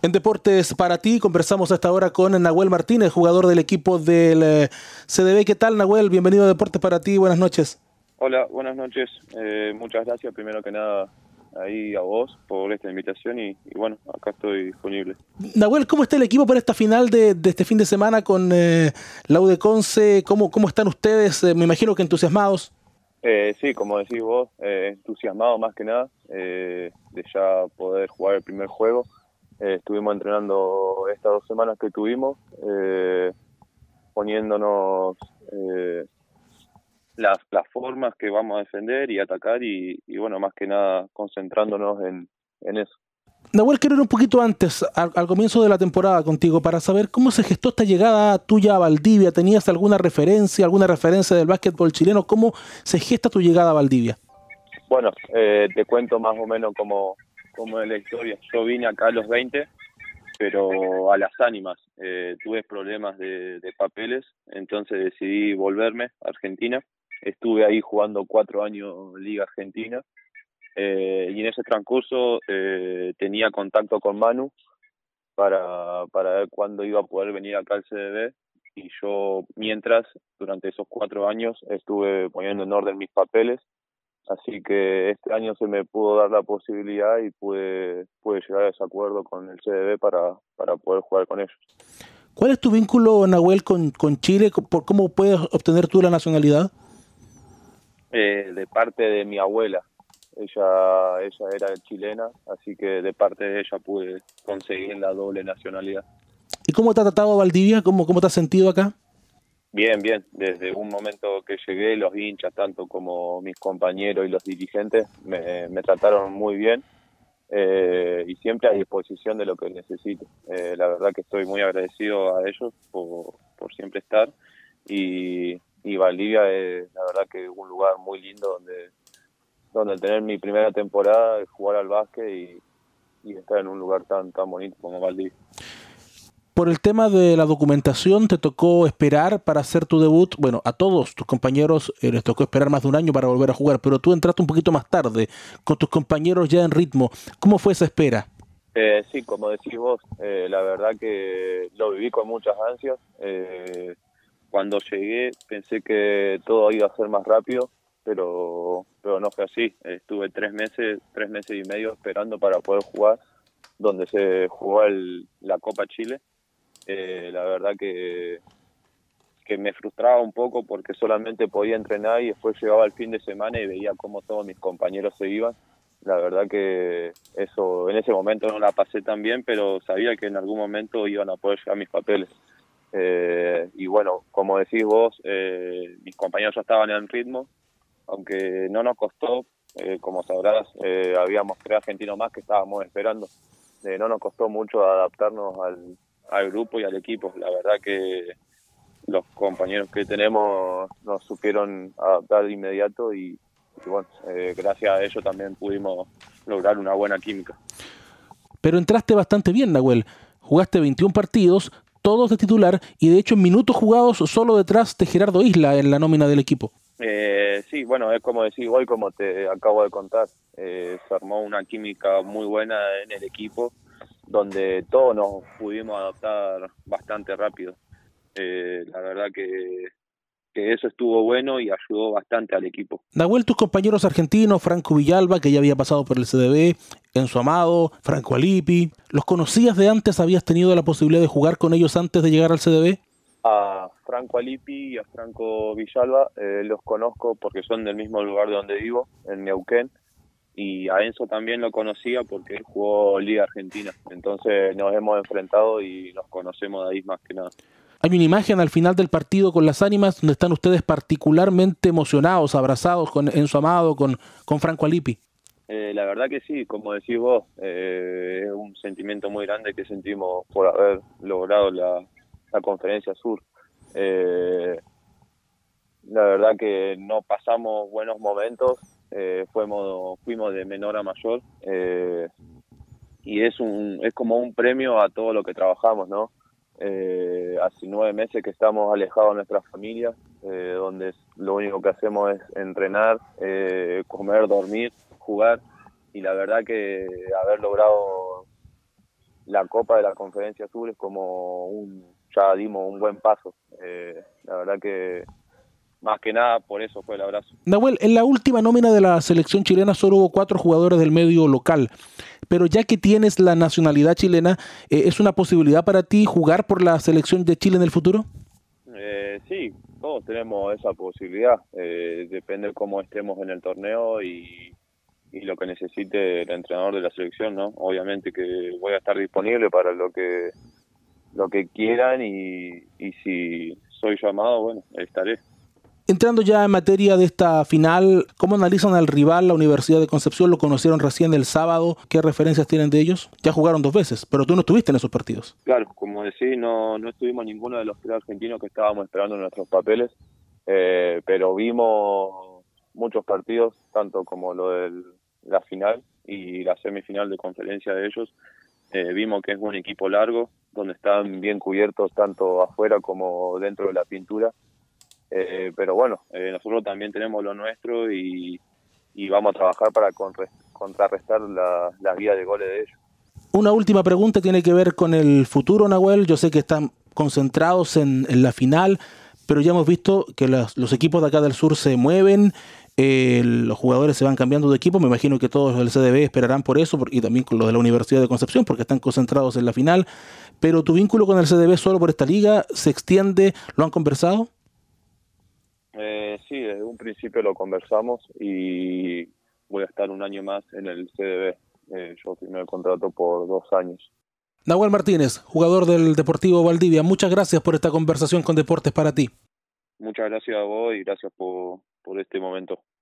En Deportes para ti conversamos a esta hora con Nahuel Martínez, jugador del equipo del eh, CDB. ¿Qué tal, Nahuel? Bienvenido a Deportes para ti. Buenas noches. Hola, buenas noches. Eh, muchas gracias, primero que nada, ahí a vos por esta invitación y, bueno, acá estoy disponible. Nahuel, ¿cómo está el equipo para esta final de, este fin de semana con eh, la UDECONCE? ¿Cómo, ¿Cómo están ustedes? me imagino que entusiasmados. sí, como decís vos, entusiasmado más que nada de ya poder jugar el primer juego. Eh, estuvimos entrenando estas dos semanas que tuvimos, eh, poniéndonos eh, las, las formas que vamos a defender y atacar y, bueno, más que nada concentrándonos en, eso. Nahuel, quiero ir un poquito antes, al, comienzo de la temporada contigo, para saber cómo se gestó esta llegada tuya a Valdivia. ¿Tenías alguna referencia, alguna referencia del básquetbol chileno? ¿Cómo se gesta tu llegada a Valdivia? Bueno, te cuento más o menos cómo, como de la historia. Yo vine acá a los 20, pero a las ánimas. Eh, tuve problemas de, papeles, entonces decidí volverme a Argentina. Estuve ahí jugando cuatro años Liga Argentina. Eh, y en ese transcurso eh, tenía contacto con Manu para ver cuándo iba a poder venir acá al CDB y yo mientras durante esos cuatro años estuve poniendo en orden mis papeles Así que este año se me pudo dar la posibilidad y pude, pude llegar a ese acuerdo con el CDB para, para poder jugar con ellos. ¿Cuál es tu vínculo, Nahuel, con, con Chile? ¿Cómo puedes obtener tú la nacionalidad? Eh, de parte de mi abuela. Ella, ella era chilena, así que de parte de ella pude conseguir la doble nacionalidad. ¿Y cómo te ha tratado Valdivia? ¿Cómo, cómo te has sentido acá? Bien, bien. Desde un momento que llegué, los hinchas, tanto como mis compañeros y los dirigentes, me, trataron muy bien eh, y siempre a disposición de lo que necesito. Eh, la verdad que estoy muy agradecido a ellos por, siempre estar y, y Valdivia es la verdad que un lugar muy lindo donde donde tener mi primera temporada, jugar al básquet y, y estar en un lugar tan tan bonito como Valdivia por el tema de la documentación, te tocó esperar para hacer tu debut. Bueno, a todos tus compañeros eh, les tocó esperar más de un año para volver a jugar, pero tú entraste un poquito más tarde, con tus compañeros ya en ritmo. ¿Cómo fue esa espera? Eh, sí, como decís vos, eh, la verdad que lo viví con muchas ansias. Eh, cuando llegué pensé que todo iba a ser más rápido, pero, pero no fue así. Estuve tres meses, tres meses y medio esperando para poder jugar, donde se jugó el, la Copa Chile eh, la verdad que, que me frustraba un poco porque solamente podía entrenar y después llegaba el fin de semana y veía cómo todos mis compañeros se iban. La verdad que eso en ese momento no la pasé tan bien, pero sabía que en algún momento iban a poder llegar mis papeles. Eh, y bueno, como decís vos, eh, mis compañeros ya estaban en ritmo, aunque no nos costó, como sabrás, habíamos tres argentinos más que estábamos esperando. no nos costó mucho adaptarnos al, al grupo y al equipo. La verdad que los compañeros que tenemos nos supieron adaptar de inmediato y, bueno, eh, gracias a ello también pudimos lograr una buena química. Pero entraste bastante bien, Nahuel. Jugaste 21 partidos, todos de titular y de hecho en minutos jugados solo detrás de Gerardo Isla en la nómina del equipo. Eh, sí, bueno, es como decir hoy, como te acabo de contar, eh, se armó una química muy buena en el equipo donde todos nos pudimos adaptar bastante rápido. Eh, la verdad que, que, eso estuvo bueno y ayudó bastante al equipo. Nahuel, tus compañeros argentinos, Franco Villalba, que ya había pasado por el CDB, Enzo Amado, Franco Alipi, ¿los conocías de antes? ¿Habías tenido la posibilidad de jugar con ellos antes de llegar al CDB? A Franco Alipi y a Franco Villalba eh, los conozco porque son del mismo lugar de donde vivo, en Neuquén y a Enzo también lo conocía porque él jugó Liga Argentina. Entonces nos hemos enfrentado y nos conocemos de ahí más que nada. Hay una imagen al final del partido con las ánimas donde están ustedes particularmente emocionados, abrazados con Enzo Amado, con, con Franco Alipi. Eh, la verdad que sí, como decís vos, eh, es un sentimiento muy grande que sentimos por haber logrado la, la conferencia sur. Eh, la verdad que no pasamos buenos momentos, eh, fuimos, fuimos de menor a mayor eh, y es, un, es como un premio a todo lo que trabajamos, ¿no? Eh, hace nueve meses que estamos alejados de nuestras familias, eh, donde lo único que hacemos es entrenar, comer, dormir, jugar y la verdad que haber logrado la Copa de la Conferencia Sur es como un, ya dimos un buen paso. La verdad que más que nada por eso fue el abrazo. Nahuel, en la última nómina de la selección chilena solo hubo cuatro jugadores del medio local, pero ya que tienes la nacionalidad chilena, eh, ¿es una posibilidad para ti jugar por la selección de Chile en el futuro? Eh, sí, todos tenemos esa posibilidad, eh, depende cómo estemos en el torneo y, y lo que necesite el entrenador de la selección, ¿no? Obviamente que voy a estar disponible para lo que lo que quieran y, y si soy llamado, bueno, estaré. Entrando ya en materia de esta final, ¿cómo analizan al rival, la Universidad de Concepción? Lo conocieron recién el sábado. ¿Qué referencias tienen de ellos? Ya jugaron dos veces, pero tú no estuviste en esos partidos. Claro, como decís, no, no estuvimos ninguno de los tres argentinos que estábamos esperando en nuestros papeles, eh, pero vimos muchos partidos, tanto como lo de la final y la semifinal de conferencia de ellos. Eh, vimos que es un equipo largo, donde están bien cubiertos tanto afuera como dentro de la pintura eh, pero bueno, eh, nosotros también tenemos lo nuestro y, vamos a trabajar para contrarrestar la, la de goles de ellos. Una última pregunta tiene que ver con el futuro, Nahuel. Yo sé que están concentrados en, la final, pero ya hemos visto que los, equipos de acá del sur se mueven, eh, los jugadores se van cambiando de equipo. Me imagino que todos del CDB esperarán por eso y también con los de la Universidad de Concepción, porque están concentrados en la final. Pero tu vínculo con el CDB solo por esta liga se extiende, ¿lo han conversado? Eh, sí, desde un principio lo conversamos y voy a estar un año más en el CDB. Eh, yo firmé el contrato por dos años. Nahuel Martínez, jugador del Deportivo Valdivia, muchas gracias por esta conversación con Deportes para ti. Muchas gracias a vos y gracias por, por este momento.